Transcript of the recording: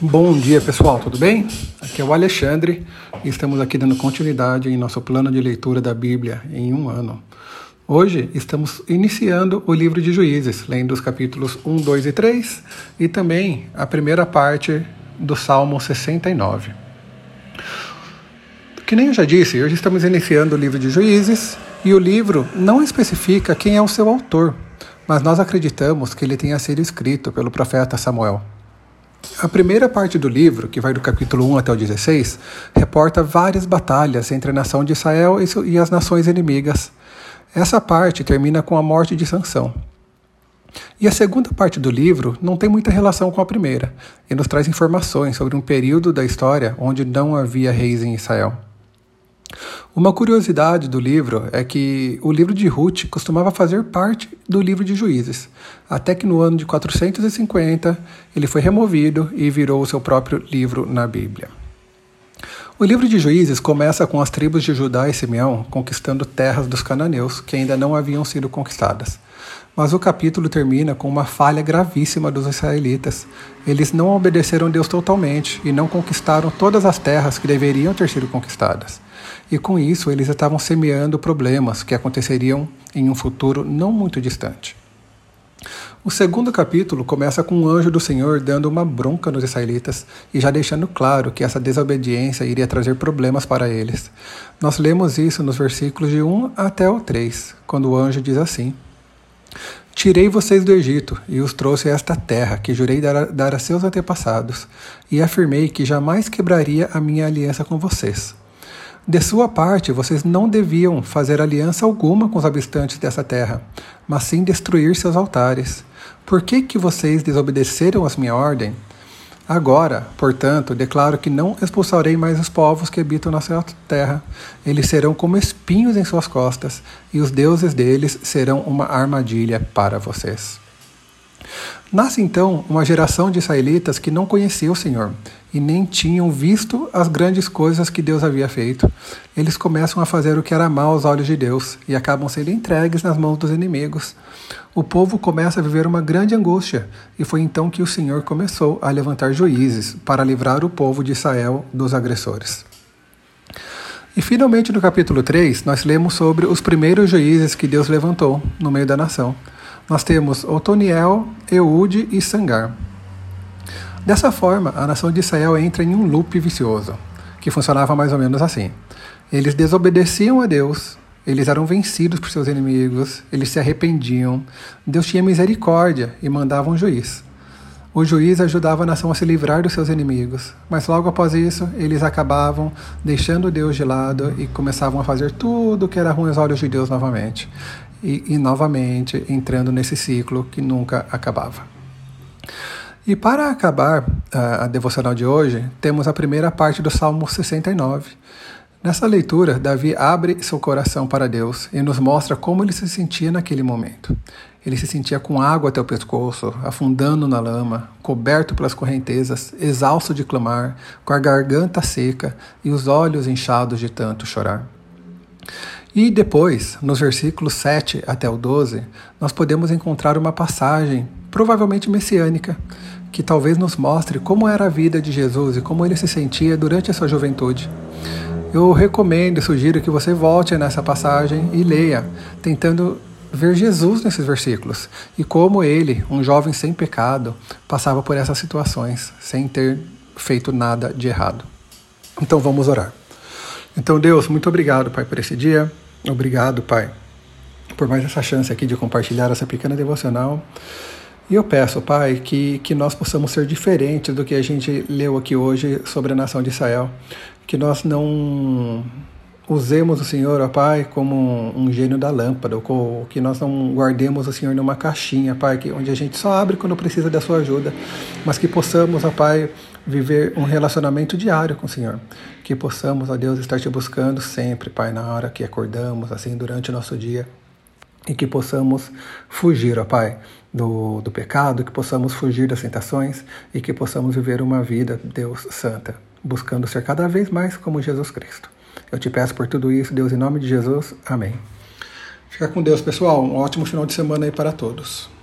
Bom dia pessoal, tudo bem? Aqui é o Alexandre e estamos aqui dando continuidade em nosso plano de leitura da Bíblia em um ano. Hoje estamos iniciando o livro de Juízes, lendo os capítulos 1, 2 e 3 e também a primeira parte do Salmo 69. Que nem eu já disse, hoje estamos iniciando o livro de Juízes e o livro não especifica quem é o seu autor, mas nós acreditamos que ele tenha sido escrito pelo profeta Samuel. A primeira parte do livro, que vai do capítulo 1 até o 16, reporta várias batalhas entre a nação de Israel e as nações inimigas. Essa parte termina com a morte de Sansão. E a segunda parte do livro não tem muita relação com a primeira, e nos traz informações sobre um período da história onde não havia reis em Israel. Uma curiosidade do livro é que o livro de Ruth costumava fazer parte do livro de Juízes, até que no ano de 450 ele foi removido e virou o seu próprio livro na Bíblia. O livro de Juízes começa com as tribos de Judá e Simeão conquistando terras dos cananeus que ainda não haviam sido conquistadas. Mas o capítulo termina com uma falha gravíssima dos israelitas. Eles não obedeceram Deus totalmente e não conquistaram todas as terras que deveriam ter sido conquistadas. E com isso, eles estavam semeando problemas que aconteceriam em um futuro não muito distante. O segundo capítulo começa com um anjo do Senhor dando uma bronca nos israelitas e já deixando claro que essa desobediência iria trazer problemas para eles. Nós lemos isso nos versículos de 1 até o 3, quando o anjo diz assim: Tirei vocês do Egito e os trouxe a esta terra que jurei dar a, dar a seus antepassados, e afirmei que jamais quebraria a minha aliança com vocês. De sua parte, vocês não deviam fazer aliança alguma com os habitantes dessa terra, mas sim destruir seus altares. Por que, que vocês desobedeceram a minha ordem? Agora, portanto, declaro que não expulsarei mais os povos que habitam na sua terra. Eles serão como espinhos em suas costas, e os deuses deles serão uma armadilha para vocês. Nasce então uma geração de israelitas que não conhecia o Senhor e nem tinham visto as grandes coisas que Deus havia feito. Eles começam a fazer o que era mal aos olhos de Deus e acabam sendo entregues nas mãos dos inimigos. O povo começa a viver uma grande angústia, e foi então que o Senhor começou a levantar juízes para livrar o povo de Israel dos agressores. E finalmente no capítulo 3, nós lemos sobre os primeiros juízes que Deus levantou no meio da nação. Nós temos Otoniel, Eude e Sangar. Dessa forma, a nação de Israel entra em um loop vicioso, que funcionava mais ou menos assim. Eles desobedeciam a Deus, eles eram vencidos por seus inimigos, eles se arrependiam, Deus tinha misericórdia e mandava um juiz. O juiz ajudava a nação a se livrar dos seus inimigos, mas logo após isso, eles acabavam deixando Deus de lado e começavam a fazer tudo que era ruim aos olhos de Deus novamente. E, e novamente entrando nesse ciclo que nunca acabava. E para acabar a, a devocional de hoje, temos a primeira parte do Salmo 69. Nessa leitura, Davi abre seu coração para Deus e nos mostra como ele se sentia naquele momento. Ele se sentia com água até o pescoço, afundando na lama, coberto pelas correntezas, exausto de clamar, com a garganta seca e os olhos inchados de tanto chorar. E depois, nos versículos 7 até o 12, nós podemos encontrar uma passagem, provavelmente messiânica, que talvez nos mostre como era a vida de Jesus e como ele se sentia durante a sua juventude. Eu recomendo sugiro que você volte nessa passagem e leia, tentando ver Jesus nesses versículos e como ele, um jovem sem pecado, passava por essas situações sem ter feito nada de errado. Então vamos orar. Então, Deus, muito obrigado, Pai, por esse dia. Obrigado, Pai, por mais essa chance aqui de compartilhar essa pequena devocional. E eu peço, Pai, que, que nós possamos ser diferentes do que a gente leu aqui hoje sobre a nação de Israel. Que nós não usemos o Senhor, ó Pai, como um gênio da lâmpada, ou que nós não guardemos o Senhor numa caixinha, Pai, que, onde a gente só abre quando precisa da sua ajuda, mas que possamos, ó Pai, viver um relacionamento diário com o Senhor. Que possamos, ó Deus, estar te buscando sempre, Pai, na hora que acordamos, assim, durante o nosso dia e que possamos fugir, ó Pai, do, do pecado, que possamos fugir das tentações e que possamos viver uma vida, Deus, santa, buscando ser cada vez mais como Jesus Cristo. Eu te peço por tudo isso, Deus, em nome de Jesus. Amém. Fica com Deus, pessoal. Um ótimo final de semana aí para todos.